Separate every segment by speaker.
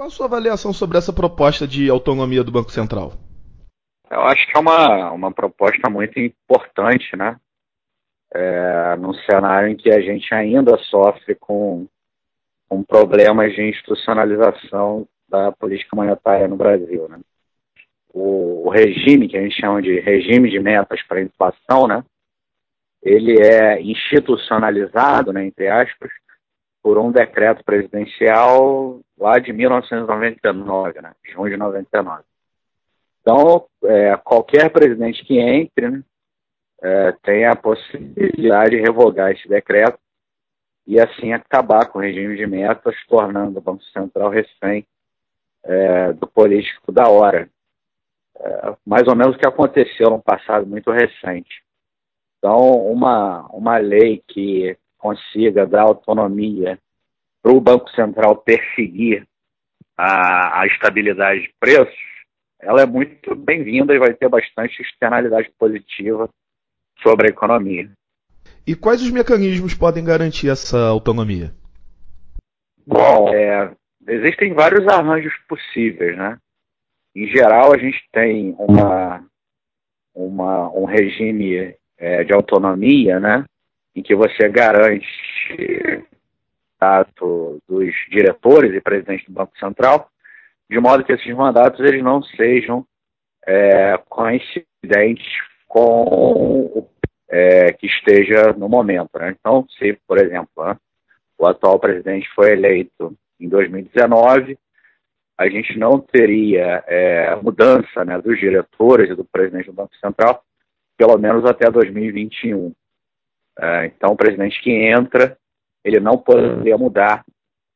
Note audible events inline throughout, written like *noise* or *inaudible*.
Speaker 1: Qual a sua avaliação sobre essa proposta de autonomia do Banco Central?
Speaker 2: Eu acho que é uma, uma proposta muito importante, né? É, num cenário em que a gente ainda sofre com, com problemas de institucionalização da política monetária no Brasil, né? O, o regime que a gente chama de regime de metas para inflação, né? Ele é institucionalizado, né, entre aspas, por um decreto presidencial lá de 1999, né, junho de 99. Então, é, qualquer presidente que entre né, é, tem a possibilidade de revogar esse decreto e assim acabar com o regime de metas, tornando o Banco Central refém é, do político da hora. É, mais ou menos o que aconteceu no passado muito recente. Então, uma, uma lei que consiga dar autonomia para o Banco Central perseguir a, a estabilidade de preços, ela é muito bem-vinda e vai ter bastante externalidade positiva sobre a economia.
Speaker 1: E quais os mecanismos podem garantir essa autonomia?
Speaker 2: Bom, é, existem vários arranjos possíveis, né? Em geral, a gente tem uma, uma um regime é, de autonomia, né? Em que você garante mandato dos diretores e presidentes do Banco Central, de modo que esses mandatos eles não sejam é, coincidentes com o é, que esteja no momento. Né? Então, se, por exemplo, né, o atual presidente foi eleito em 2019, a gente não teria é, mudança né, dos diretores e do presidente do Banco Central, pelo menos até 2021. É, então, o presidente que entra ele não poderia mudar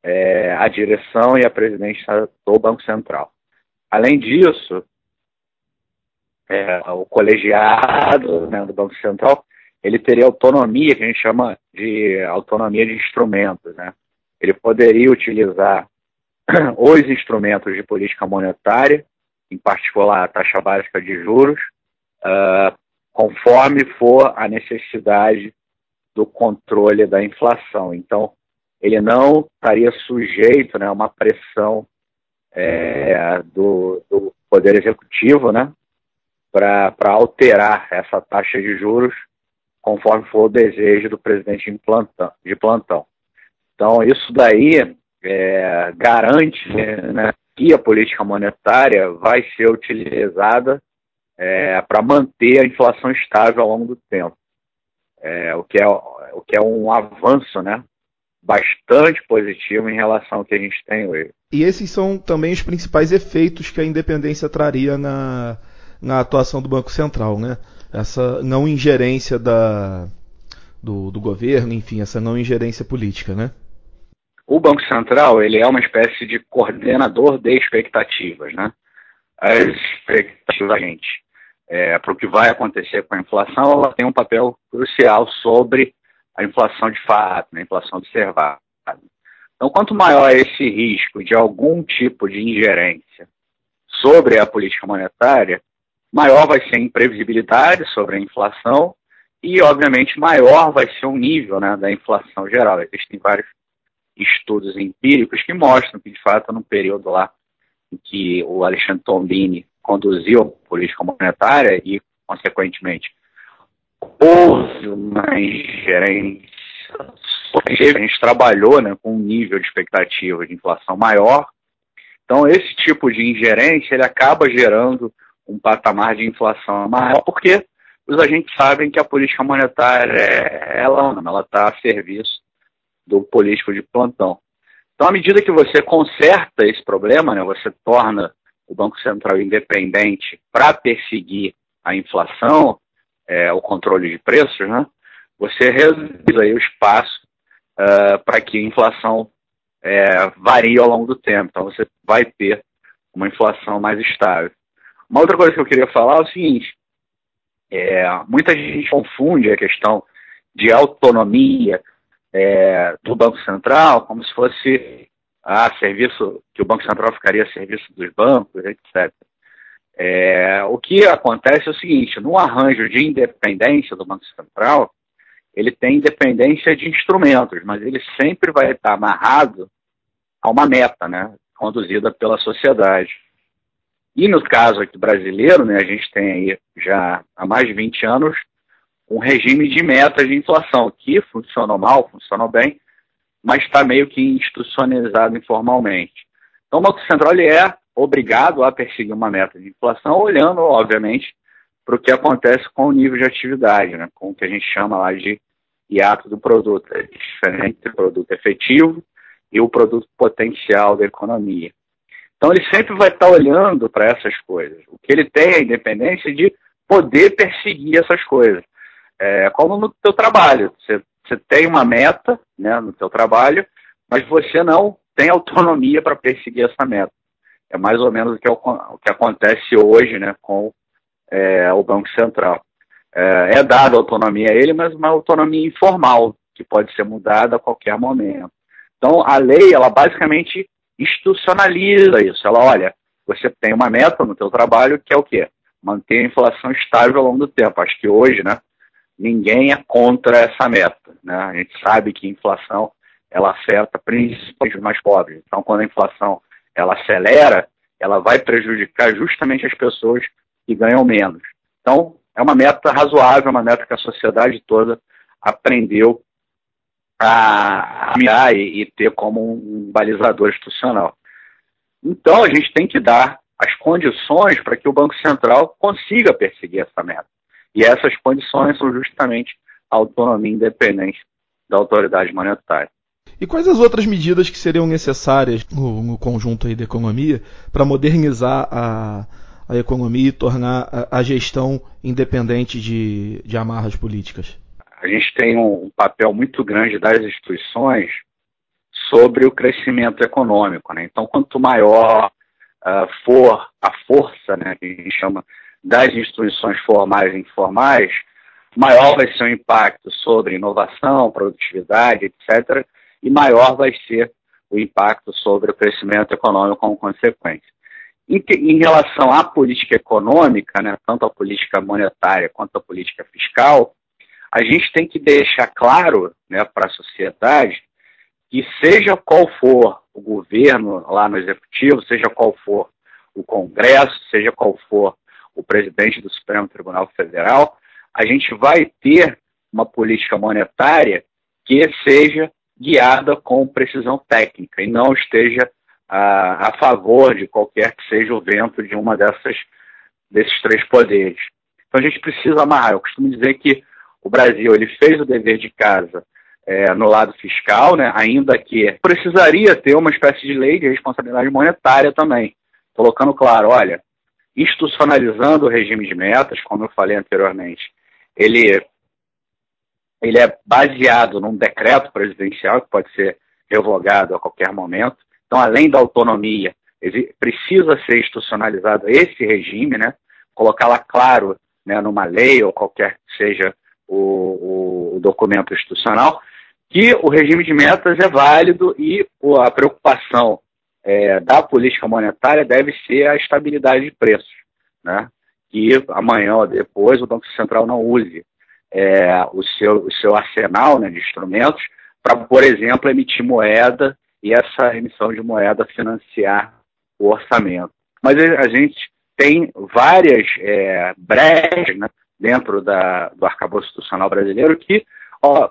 Speaker 2: é, a direção e a presidência do Banco Central. Além disso, é, o colegiado né, do Banco Central ele teria autonomia, que a gente chama de autonomia de instrumentos. Né? Ele poderia utilizar *clears throat* os instrumentos de política monetária, em particular a taxa básica de juros, uh, conforme for a necessidade do controle da inflação. Então, ele não estaria sujeito né, a uma pressão é, do, do, Poder Executivo né, para alterar essa taxa de juros conforme for o desejo do presidente de plantão. De plantão. Então, isso daí é, garante né, que a política monetária vai ser utilizada é, para manter a inflação estável ao longo do tempo é, o, que é, o que é um avanço, né? Bastante positivo em relação ao que a gente tem hoje.
Speaker 1: E esses são também os principais efeitos que a independência traria na, na atuação do Banco Central, né? Essa não ingerência da, do, do governo, enfim, essa não ingerência política, né?
Speaker 2: O Banco Central ele é uma espécie de coordenador de expectativas, né? As expectativas da gente é, para o que vai acontecer com a inflação, ela tem um papel crucial sobre a inflação de fato, né, a inflação observada. Então, quanto maior é esse risco de algum tipo de ingerência sobre a política monetária, maior vai ser a imprevisibilidade sobre a inflação e, obviamente, maior vai ser o nível né, da inflação geral. Existem vários estudos empíricos que mostram que, de fato, no período lá em que o Alexandre Tombini conduziu política monetária e, consequentemente, houve uma ingerência. A gente trabalhou né, com um nível de expectativa de inflação maior. Então, esse tipo de ingerência ele acaba gerando um patamar de inflação maior, porque os agentes sabem que a política monetária ela está a serviço do político de plantão. Então, à medida que você conserta esse problema, né, você torna o Banco Central independente para perseguir a inflação, é, o controle de preços, né, você reduz aí o espaço uh, para que a inflação é, varie ao longo do tempo. Então você vai ter uma inflação mais estável. Uma outra coisa que eu queria falar é o seguinte: é, muita gente confunde a questão de autonomia é, do Banco Central como se fosse a serviço, que o Banco Central ficaria a serviço dos bancos, etc. É, o que acontece é o seguinte, no arranjo de independência do Banco Central, ele tem independência de instrumentos, mas ele sempre vai estar amarrado a uma meta, né? conduzida pela sociedade. E no caso aqui brasileiro, né, a gente tem aí já há mais de 20 anos um regime de metas de inflação, que funcionou mal, funcionou bem, mas está meio que institucionalizado informalmente. Então o Banco Central é obrigado a perseguir uma meta de inflação, olhando, obviamente, para o que acontece com o nível de atividade, né, com o que a gente chama lá de hiato do produto. É diferente do produto efetivo e o produto potencial da economia. Então ele sempre vai estar olhando para essas coisas. O que ele tem é a independência de poder perseguir essas coisas. É, como no teu trabalho. Você, você tem uma meta né, no teu trabalho, mas você não tem autonomia para perseguir essa meta. É mais ou menos o que, o que acontece hoje né, com é, o Banco Central. É, é dada autonomia a ele, mas uma autonomia informal, que pode ser mudada a qualquer momento. Então, a lei, ela basicamente institucionaliza isso. Ela, olha, você tem uma meta no teu trabalho que é o quê? Manter a inflação estável ao longo do tempo. Acho que hoje, né, ninguém é contra essa meta. Né? A gente sabe que a inflação ela afeta principalmente os mais pobres. Então, quando a inflação ela acelera, ela vai prejudicar justamente as pessoas que ganham menos. Então, é uma meta razoável, uma meta que a sociedade toda aprendeu a mirar e, e ter como um balizador institucional. Então, a gente tem que dar as condições para que o Banco Central consiga perseguir essa meta. E essas condições são justamente a autonomia e independência da autoridade monetária.
Speaker 1: E quais as outras medidas que seriam necessárias no, no conjunto aí da economia para modernizar a, a economia e tornar a, a gestão independente de, de amarras políticas?
Speaker 2: A gente tem um, papel muito grande das instituições sobre o crescimento econômico. Né? Então, quanto maior uh, for a força, né, que a gente chama das instituições formais e informais, maior vai ser o impacto sobre inovação, produtividade, etc., e maior vai ser o impacto sobre o crescimento econômico como consequência. Em, em relação à política econômica, né, tanto a política monetária quanto a política fiscal, a gente tem que deixar claro né, para a sociedade que, seja qual for o governo lá no executivo, seja qual for o Congresso, seja qual for o presidente do Supremo Tribunal Federal, a gente vai ter uma política monetária que seja guiada com precisão técnica e não esteja a, a favor de qualquer que seja o vento de uma dessas desses três poderes. Então a gente precisa amarrar. Eu costumo dizer que o Brasil ele fez o dever de casa é, no lado fiscal, né, ainda que precisaria ter uma espécie de lei de responsabilidade monetária também, colocando claro, olha, institucionalizando o regime de metas, como eu falei anteriormente, ele, ele é baseado num decreto presidencial que pode ser revogado a qualquer momento. Então, além da autonomia, precisa ser institucionalizado esse regime, né? colocá-la claro né, numa lei ou qualquer que seja o, o, documento institucional, que o regime de metas é válido e a preocupação é, da política monetária deve ser a estabilidade de preços, né? que amanhã ou depois o Banco Central não use é, o, seu, o seu arsenal né, de instrumentos para, por exemplo, emitir moeda e essa emissão de moeda financiar o orçamento. Mas a gente tem várias é, brechas né, dentro da, do arcabouço institucional brasileiro que ó,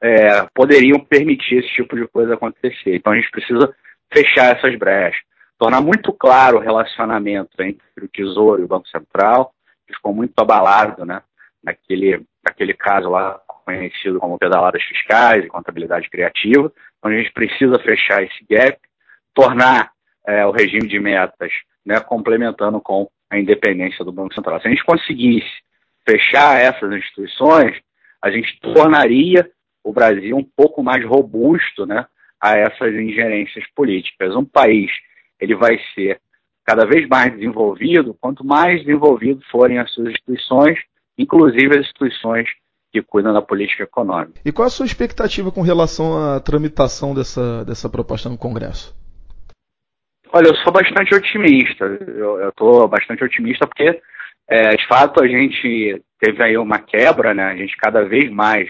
Speaker 2: é, poderiam permitir esse tipo de coisa acontecer. Então a gente precisa fechar essas brechas, tornar muito claro o relacionamento entre o Tesouro e o Banco Central, que ficou muito abalado né, naquele, naquele caso lá conhecido como pedaladas fiscais e contabilidade criativa. Então a gente precisa fechar esse gap, tornar é, o regime de metas né, complementando com a independência do Banco Central. Se a gente conseguisse fechar essas instituições, a gente tornaria o Brasil um pouco mais robusto né, a essas ingerências políticas. Um país ele vai ser cada vez mais desenvolvido quanto mais desenvolvido forem as suas instituições, inclusive as instituições que cuidam da política econômica.
Speaker 1: E qual a sua expectativa com relação à tramitação dessa, dessa proposta no Congresso?
Speaker 2: Olha, eu sou bastante otimista. Eu estou bastante otimista porque, é, de fato, a gente teve aí uma quebra, né? A gente cada vez mais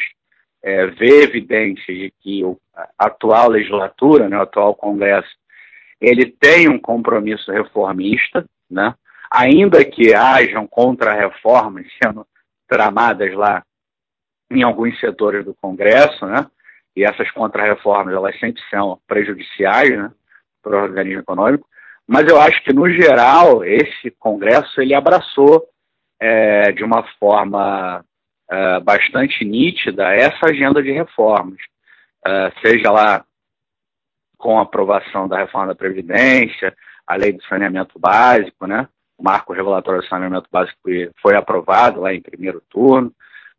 Speaker 2: é, vê evidências de que a atual legislatura, né, o atual Congresso, ele tem um compromisso reformista, né? ainda que hajam contra-reformas *laughs* sendo tramadas lá em alguns setores do Congresso, né? e essas contra-reformas elas sempre são prejudiciais né? para o organismo econômico, mas eu acho que, no geral, esse Congresso ele abraçou é, de uma forma é, bastante nítida essa agenda de reformas, é, seja lá com a aprovação da reforma da Previdência, a lei do saneamento básico, né? o marco regulatório do saneamento básico foi aprovado lá em primeiro turno,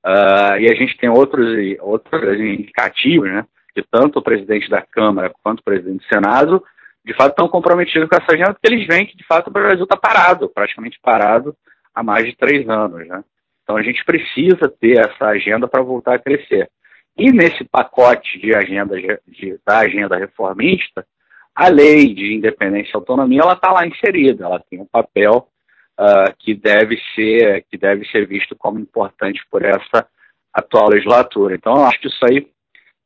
Speaker 2: uh, e a gente tem outros, outros indicativos, né? que tanto o presidente da Câmara quanto o presidente do Senado, de fato, estão comprometidos com essa agenda, porque eles veem que, de fato, o Brasil está parado, praticamente parado, há mais de três anos. Né? Então, a gente precisa ter essa agenda para voltar a crescer. E nesse pacote de agenda de, da agenda reformista, a lei de independência e autonomia ela está lá inserida, ela tem um papel uh, que deve ser que deve ser visto como importante por essa atual legislatura. Então, eu acho que isso aí,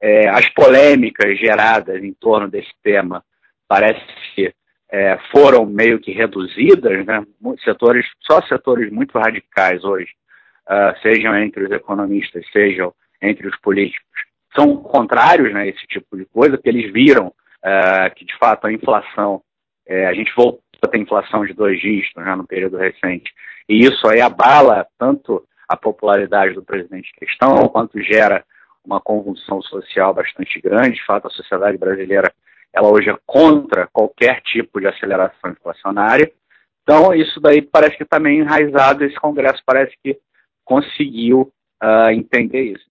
Speaker 2: é, as polêmicas geradas em torno desse tema parece que é, foram meio que reduzidas, né? Setores, só setores muito radicais hoje, uh, sejam entre os economistas, sejam entre os políticos, são contrários né, a esse tipo de coisa, porque eles viram uh, que, de fato, a inflação, é, a gente voltou a ter inflação de dois dígitos né, no período recente, e isso aí abala tanto a popularidade do presidente questão, quanto gera uma convulsão social bastante grande. De fato, a sociedade brasileira ela hoje é contra qualquer tipo de aceleração inflacionária. Então, isso daí parece que está meio enraizado, esse Congresso parece que conseguiu uh, entender isso.